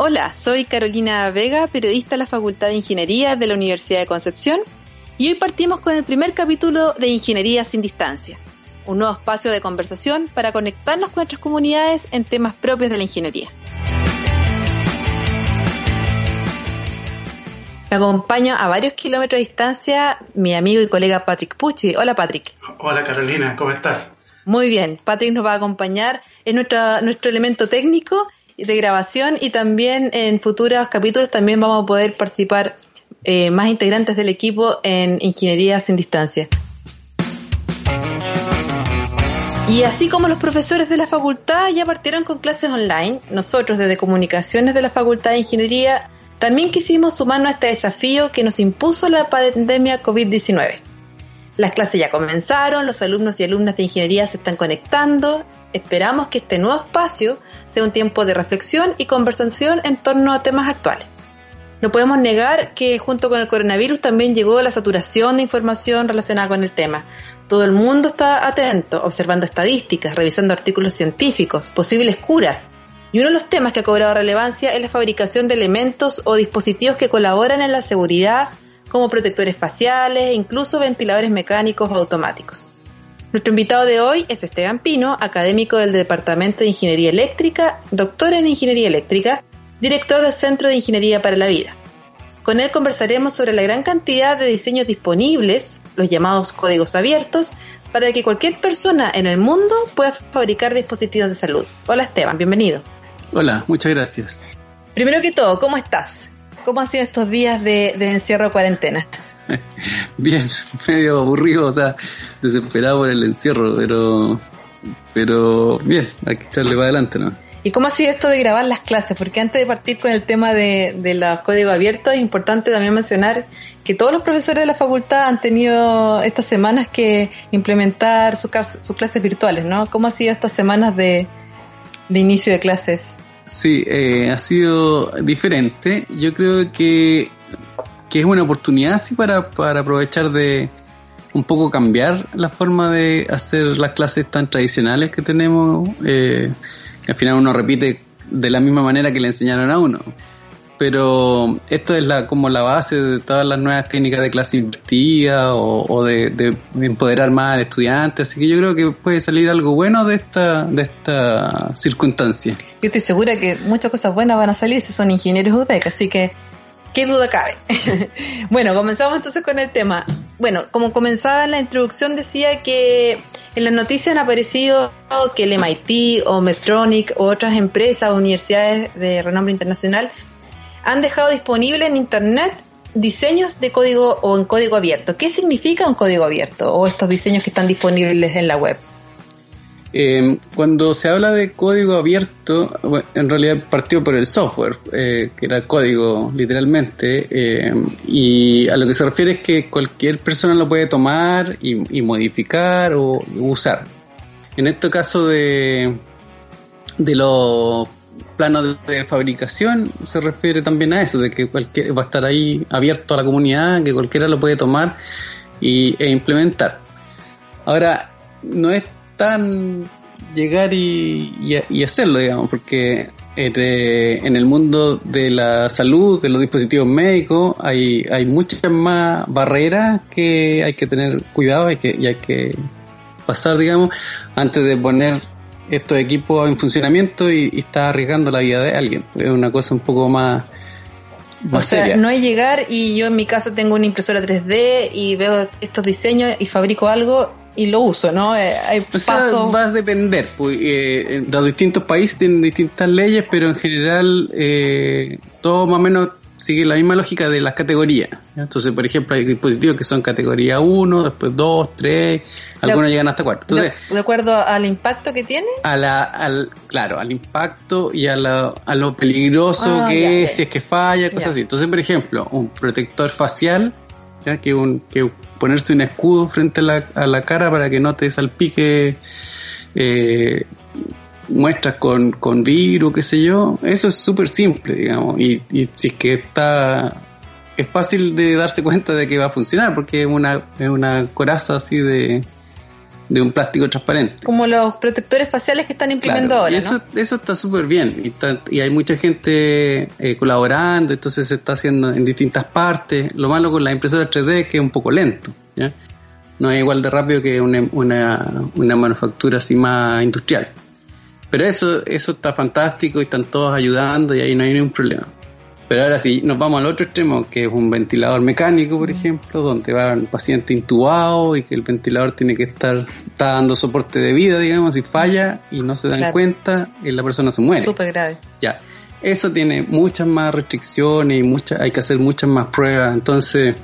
Hola, soy Carolina Vega, periodista de la Facultad de Ingeniería de la Universidad de Concepción, y hoy partimos con el primer capítulo de Ingeniería sin Distancia, un nuevo espacio de conversación para conectarnos con nuestras comunidades en temas propios de la ingeniería. Me acompaña a varios kilómetros de distancia mi amigo y colega Patrick Pucci. Hola Patrick. Hola Carolina, ¿cómo estás? Muy bien, Patrick nos va a acompañar en nuestro, nuestro elemento técnico de grabación y también en futuros capítulos también vamos a poder participar eh, más integrantes del equipo en Ingeniería sin Distancia. Y así como los profesores de la facultad ya partieron con clases online, nosotros desde Comunicaciones de la Facultad de Ingeniería también quisimos sumarnos a este desafío que nos impuso la pandemia COVID-19. Las clases ya comenzaron, los alumnos y alumnas de ingeniería se están conectando. Esperamos que este nuevo espacio sea un tiempo de reflexión y conversación en torno a temas actuales. No podemos negar que junto con el coronavirus también llegó la saturación de información relacionada con el tema. Todo el mundo está atento, observando estadísticas, revisando artículos científicos, posibles curas. Y uno de los temas que ha cobrado relevancia es la fabricación de elementos o dispositivos que colaboran en la seguridad, como protectores faciales e incluso ventiladores mecánicos o automáticos. Nuestro invitado de hoy es Esteban Pino, académico del Departamento de Ingeniería Eléctrica, doctor en Ingeniería Eléctrica, director del Centro de Ingeniería para la Vida. Con él conversaremos sobre la gran cantidad de diseños disponibles, los llamados códigos abiertos, para que cualquier persona en el mundo pueda fabricar dispositivos de salud. Hola Esteban, bienvenido. Hola, muchas gracias. Primero que todo, ¿cómo estás? ¿Cómo han sido estos días de, de encierro cuarentena? Bien, medio aburrido, o sea, desesperado por el encierro, pero pero bien, hay que echarle para adelante, ¿no? ¿Y cómo ha sido esto de grabar las clases? Porque antes de partir con el tema de, de los códigos abiertos, es importante también mencionar que todos los profesores de la facultad han tenido estas semanas que implementar sus, sus clases virtuales, ¿no? ¿Cómo ha sido estas semanas de, de inicio de clases? Sí, eh, ha sido diferente. Yo creo que, que es una oportunidad sí para, para aprovechar de un poco cambiar la forma de hacer las clases tan tradicionales que tenemos. Eh, al final uno repite de la misma manera que le enseñaron a uno. Pero esto es la, como la base de todas las nuevas técnicas de clase invertida o, de, empoderar más al estudiante. Así que yo creo que puede salir algo bueno de esta, de esta circunstancia. Yo estoy segura que muchas cosas buenas van a salir si son ingenieros UTEC, así que qué duda cabe. bueno, comenzamos entonces con el tema. Bueno, como comenzaba en la introducción decía que en las noticias han aparecido que el MIT o Medtronic o otras empresas o universidades de renombre internacional han dejado disponible en Internet diseños de código o en código abierto. ¿Qué significa un código abierto o estos diseños que están disponibles en la web? Eh, cuando se habla de código abierto, en realidad partió por el software, eh, que era código literalmente, eh, y a lo que se refiere es que cualquier persona lo puede tomar y, y modificar o usar. En este caso de, de los planos de fabricación se refiere también a eso, de que cualquier, va a estar ahí abierto a la comunidad, que cualquiera lo puede tomar y, e implementar. Ahora, no es tan llegar y, hacerlo, digamos, porque en el mundo de la salud, de los dispositivos médicos, hay, hay muchas más barreras que hay que tener cuidado hay que, y hay que pasar, digamos, antes de poner estos equipos en funcionamiento y, y está arriesgando la vida de alguien. Es una cosa un poco más... más o sea, seria. no es llegar y yo en mi casa tengo una impresora 3D y veo estos diseños y fabrico algo y lo uso, ¿no? Eh, hay o sea, va a depender. Pues, eh, los distintos países tienen distintas leyes, pero en general eh, todo más o menos sigue la misma lógica de las categorías. Entonces, por ejemplo, hay dispositivos que son categoría 1, después 2, 3, algunos llegan hasta 4. Entonces, de, acuerdo al impacto que tiene? A la, al, claro, al impacto y a, a lo peligroso ah, que es, si es que falla, cosas así. Entonces, por ejemplo, un protector facial, ¿ya? Que, un, que ponerse un escudo frente a la, a la cara para que no te salpique eh, muestras con, con virus, qué sé yo, eso es súper simple, digamos, y, y si es que está, es fácil de darse cuenta de que va a funcionar, porque es una, es una coraza así de, de un plástico transparente. Como los protectores faciales que están imprimiendo ahora. Y eso, eso está súper bien. Y, y, hay mucha gente eh, colaborando, entonces se está haciendo en distintas partes. Lo malo con la impresora 3D es que es un poco lento. ¿ya? No es igual de rápido que una, una, una manufactura así más industrial. Pero eso, eso está fantástico y están todos ayudando y ahí no hay ningún problema. Pero ahora sí, nos vamos al otro extremo, que es un ventilador mecánico, por ejemplo, donde va un paciente intubado y que el ventilador tiene que estar está dando soporte de vida, digamos, y falla y no se dan cuenta y la persona se muere. Súper grave. Ya. Eso tiene muchas más restricciones y muchas, hay que hacer muchas más pruebas. Entonces,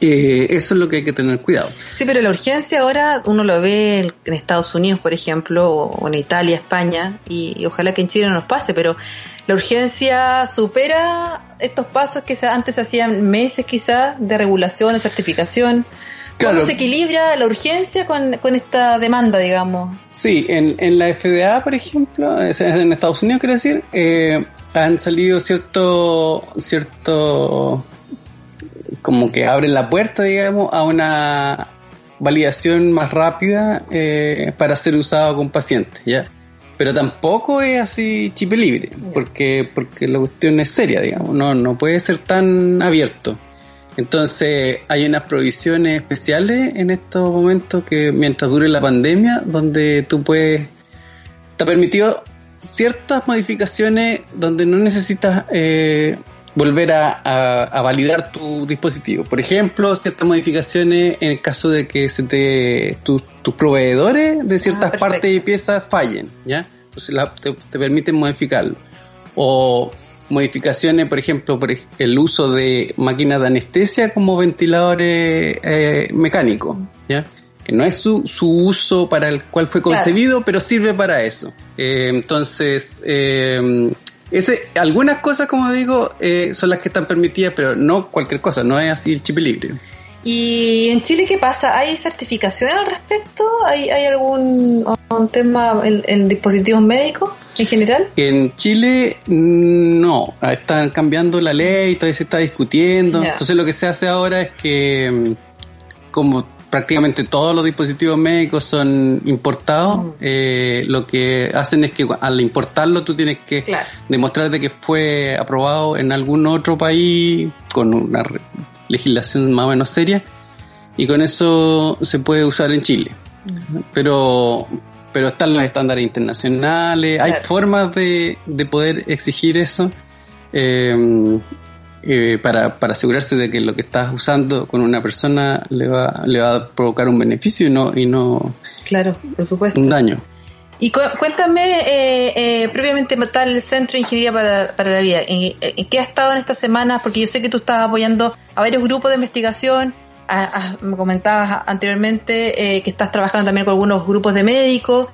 eh, eso es lo que hay que tener cuidado. Sí, pero la urgencia ahora uno lo ve en Estados Unidos, por ejemplo, o en Italia, España, y, ojalá que en Chile no nos pase, pero la urgencia supera estos pasos que antes se hacían meses quizás de regulación, de certificación. ¿Cómo se equilibra la urgencia con, esta demanda, digamos? Sí, en, en, la FDA, por ejemplo, en Estados Unidos, quiero decir, eh, han salido cierto, cierto como que abre la puerta, digamos, a una validación más rápida eh, para ser usado con pacientes, ¿ya? Pero tampoco es así chip libre, porque, porque la cuestión es seria, digamos, no, no puede ser tan abierto. Entonces hay unas provisiones especiales en estos momentos que mientras dure la pandemia, donde tú puedes, te ha permitido ciertas modificaciones donde no necesitas eh, volver a, validar tu dispositivo. Por ejemplo, ciertas modificaciones en el caso de que se te, tus proveedores de ciertas ah, partes y piezas fallen, ¿ya? Entonces te, permiten modificarlo. O modificaciones, por ejemplo, por el uso de máquinas de anestesia como ventiladores eh, mecánicos, ¿ya? que no es su, su uso para el cual fue concebido, pero sirve para eso. Eh, entonces, eh, ese, algunas cosas, como digo, eh, son las que están permitidas, pero no cualquier cosa, no es así el chip libre. ¿Y en Chile qué pasa? ¿Hay certificación al respecto? ¿Hay, hay algún tema en, dispositivos médicos en general? En Chile no, están cambiando la ley, todavía se está discutiendo. Entonces lo que se hace ahora es que mm, como prácticamente todos los dispositivos médicos son importados, eh, lo que hacen es que al importarlo tú tienes que demostrar de que fue aprobado en algún otro país con una legislación más o menos seria y con eso se puede usar en Chile. Pero pero están los estándares internacionales, hay formas de, de poder exigir eso. Eh, eh, para, para asegurarse de que lo que estás usando con una persona le va, le va a provocar un beneficio y no, y no claro, por supuesto. un daño. Y cuéntame, eh, eh, previamente tal el Centro de Ingeniería para, para la Vida, ¿en, qué ha estado en estas semanas? Porque yo sé que tú estás apoyando a varios grupos de investigación, me comentabas anteriormente eh, que estás trabajando también con algunos grupos de médicos.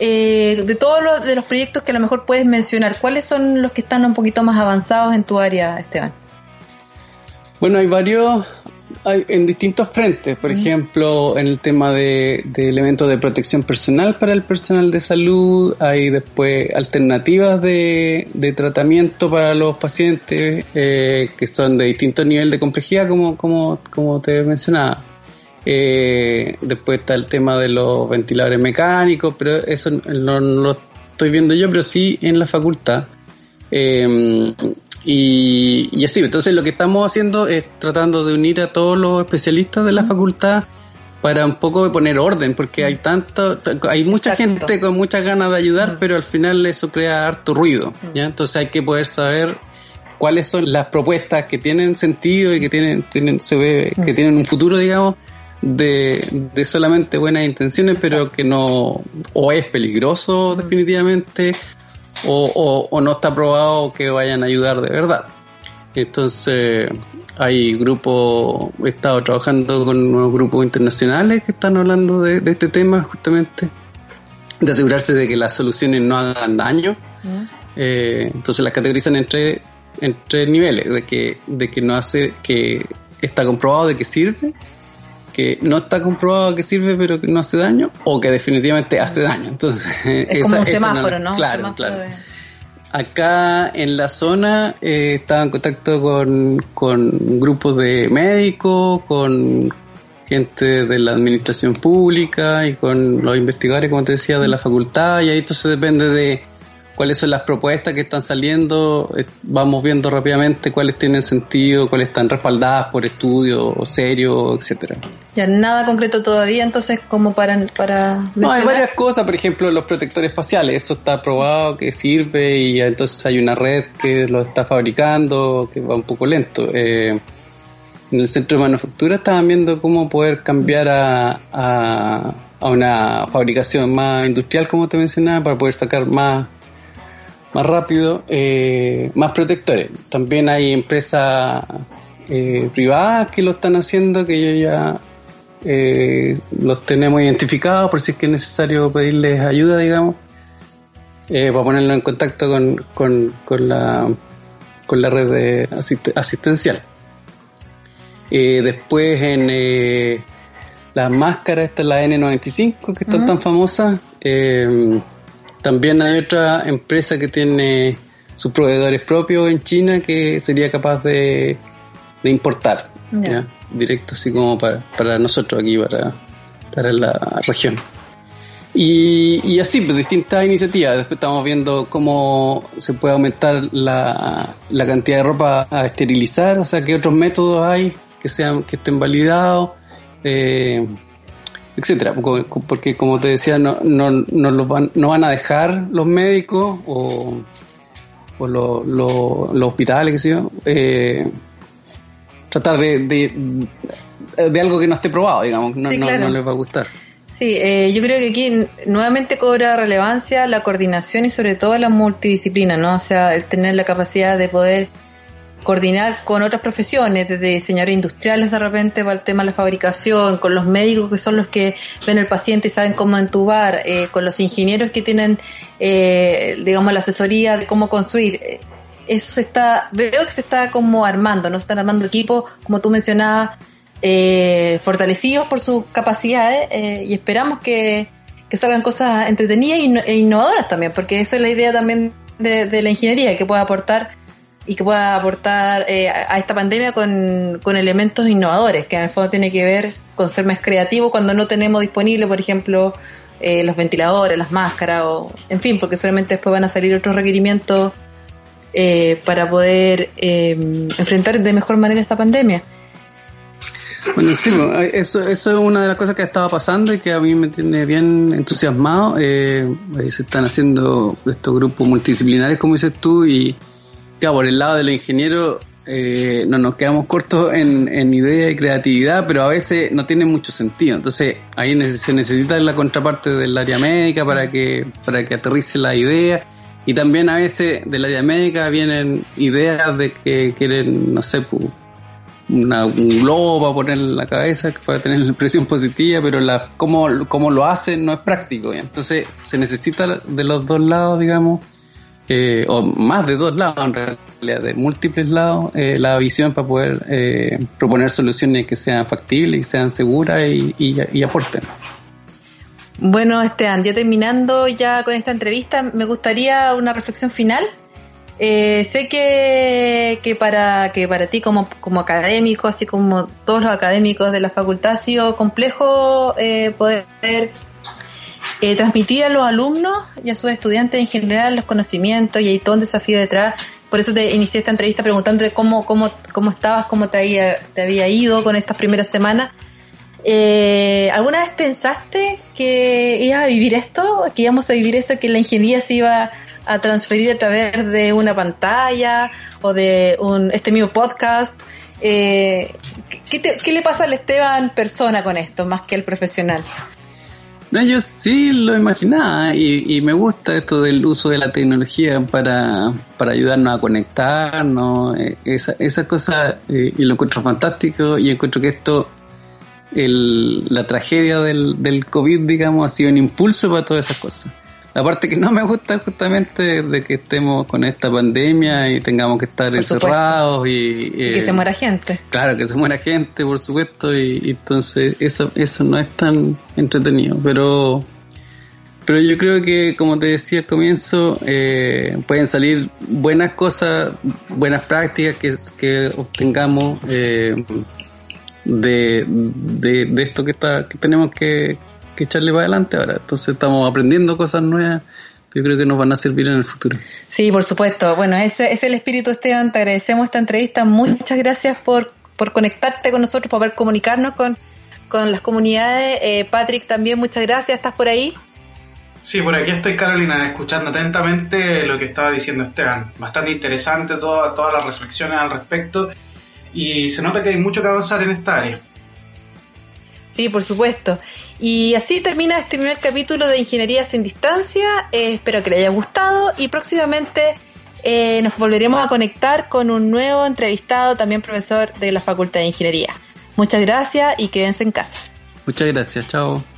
Eh, de todos los, de los proyectos que a lo mejor puedes mencionar, ¿cuáles son los que están un poquito más avanzados en tu área, Esteban? Bueno, hay varios hay, en distintos frentes, por ejemplo, en el tema de, elementos de protección personal para el personal de salud, hay después alternativas de, tratamiento para los pacientes eh, que son de distinto nivel de complejidad, como, como, como te mencionaba. Eh, después está el tema de los ventiladores mecánicos, pero eso no, lo estoy viendo yo, pero sí en la facultad. Eh, y, así, entonces lo que estamos haciendo es tratando de unir a todos los especialistas de la facultad para un poco poner orden, porque hay tanto, hay mucha gente con muchas ganas de ayudar, pero al final eso crea harto ruido, ¿ya? Entonces hay que poder saber cuáles son las propuestas que tienen sentido y que tienen, tienen se ve que tienen un futuro, digamos, de, de solamente buenas intenciones, pero que no, o es peligroso definitivamente, o, o, no está probado que vayan a ayudar de verdad. Entonces, hay grupos, he estado trabajando con unos grupos internacionales que están hablando de, este tema justamente, de asegurarse de que las soluciones no hagan daño. Eh, entonces las categorizan entre, entre niveles, de que, de que no hace, que está comprobado de que sirve, que no está comprobado que sirve pero que no hace daño, o que definitivamente hace daño. Entonces, es como un semáforo, ¿no? Claro, claro. Acá en la zona eh, estaba en contacto con, con grupos de médicos, con gente de la administración pública y con los investigadores, como te decía, de la facultad, y ahí entonces depende de cuáles son las propuestas que están saliendo, eh, vamos viendo rápidamente cuáles tienen sentido, cuáles están respaldadas por estudios serios, etcétera. Ya nada concreto todavía, entonces como para para No, hay varias cosas, por ejemplo, los protectores faciales, eso está probado que sirve y entonces hay una red que lo está fabricando, que va un poco lento. Eh, en el centro de manufactura estaban viendo cómo poder cambiar a, a, a una fabricación más industrial, como te mencionaba, para poder sacar más más rápido, eh, más protectores. También hay empresas eh, privadas que lo están haciendo, que yo ya eh, los tenemos identificados por si es que es necesario pedirles ayuda, digamos, para ponerlo en contacto con, con, con, la, con la red de asistencial. después en las máscaras, esta es la N95 que están tan famosas. También hay otra empresa que tiene sus proveedores propios en China que sería capaz de, importar directo, así como para, para nosotros aquí, para, para la región. Y, y, así, pues distintas iniciativas. Después estamos viendo cómo se puede aumentar la, la cantidad de ropa a esterilizar, o sea, qué otros métodos hay que sean que estén validados. Eh, etcétera, porque como te decía, no, no, no, los van, no van a dejar los médicos o, o los hospitales, qué sé yo, eh, tratar de, de, algo que no esté probado, digamos, no, no, les va a gustar. Sí, eh, yo creo que aquí nuevamente cobra relevancia la coordinación y sobre todo la multidisciplina, ¿no? O sea, el tener la capacidad de poder coordinar con otras profesiones, desde diseñadores industriales de repente para el tema de la fabricación, con los médicos que son los que ven al paciente y saben cómo entubar, eh, con los ingenieros que tienen, eh, digamos, la asesoría de cómo construir. Eh, eso se está, veo que se está como armando, ¿no? Se están armando equipos, como tú mencionabas, fortalecidos por sus capacidades y esperamos que, salgan cosas entretenidas e innovadoras también, porque esa es la idea también de, de la ingeniería, que pueda aportar y que pueda aportar eh, a esta pandemia con, elementos innovadores, que en el fondo tiene que ver con ser más creativo cuando no tenemos disponible, por ejemplo, eh, los ventiladores, las máscaras, o en fin, porque solamente después van a salir otros requerimientos eh, para poder enfrentar de mejor manera esta pandemia. Bueno, sí, eso, eso es una de las cosas que estaba pasando y que a mí me tiene bien entusiasmado. se están haciendo estos grupos multidisciplinares, como dices tú, y, claro, por el lado de los ingenieros eh, no nos quedamos cortos en, en, idea y creatividad, pero a veces no tiene mucho sentido. Entonces ahí se necesita la contraparte del área médica para que, para que aterrice la idea. Y también a veces del área médica vienen ideas de que quieren, no sé, una, un globo para poner en la cabeza para tener la impresión positiva, pero la, cómo, cómo lo hacen no es práctico. Entonces se necesita de los dos lados, digamos, eh, o más de dos lados en realidad, de múltiples lados, eh, la visión para poder eh, proponer soluciones que sean factibles y sean seguras y, y, aporten. Bueno, Esteban, ya terminando ya con esta entrevista, me gustaría una reflexión final. sé que, que, para, que para ti como, como académico, así como todos los académicos de la facultad, ha sido complejo poder eh, transmitir a los alumnos y a sus estudiantes en general los conocimientos y hay todo un desafío detrás. Por eso te inicié esta entrevista preguntándote cómo, cómo, cómo estabas, cómo te había, te había ido con estas primeras semanas. Eh, ¿Alguna vez pensaste que ibas a vivir esto, que íbamos a vivir esto, que la ingeniería se iba a transferir a través de una pantalla o de un, este mismo podcast? Eh, ¿qué, ¿Qué le pasa al Esteban persona con esto, más que al profesional? No, yo sí lo imaginaba y, me gusta esto del uso de la tecnología para, para ayudarnos a conectarnos, eh, esa, esa cosa, eh, y lo encuentro fantástico y encuentro que esto, el, la tragedia del, del COVID, digamos, ha sido un impulso para todas esas cosas. La parte que no me gusta justamente de que estemos con esta pandemia y tengamos que estar encerrados y, que se muera gente. Claro, que se muera gente, por supuesto, y, entonces eso, eso no es tan entretenido, pero pero yo creo que, como te decía al comienzo, eh, pueden salir buenas cosas, buenas prácticas que, que obtengamos eh, de, de, esto que, está, que tenemos que, que echarle para adelante ahora. Entonces estamos aprendiendo cosas nuevas yo creo que nos van a servir en el futuro. Sí, por supuesto. Bueno, ese es el espíritu, Esteban. Te agradecemos esta entrevista. Muchas gracias por, por conectarte con nosotros, por poder comunicarnos con, con las comunidades. Eh, Patrick, también muchas gracias. ¿Estás por ahí? Sí, por aquí estoy, Carolina, escuchando atentamente lo que estaba diciendo Esteban. Bastante interesante todas las reflexiones al respecto y se nota que hay mucho que avanzar en esta área. Sí, por supuesto. Y así termina este primer capítulo de Ingeniería sin Distancia. Eh, espero que le haya gustado y próximamente eh, nos volveremos a conectar con un nuevo entrevistado, también profesor de la Facultad de Ingeniería. Muchas gracias y quédense en casa. Muchas gracias, chao.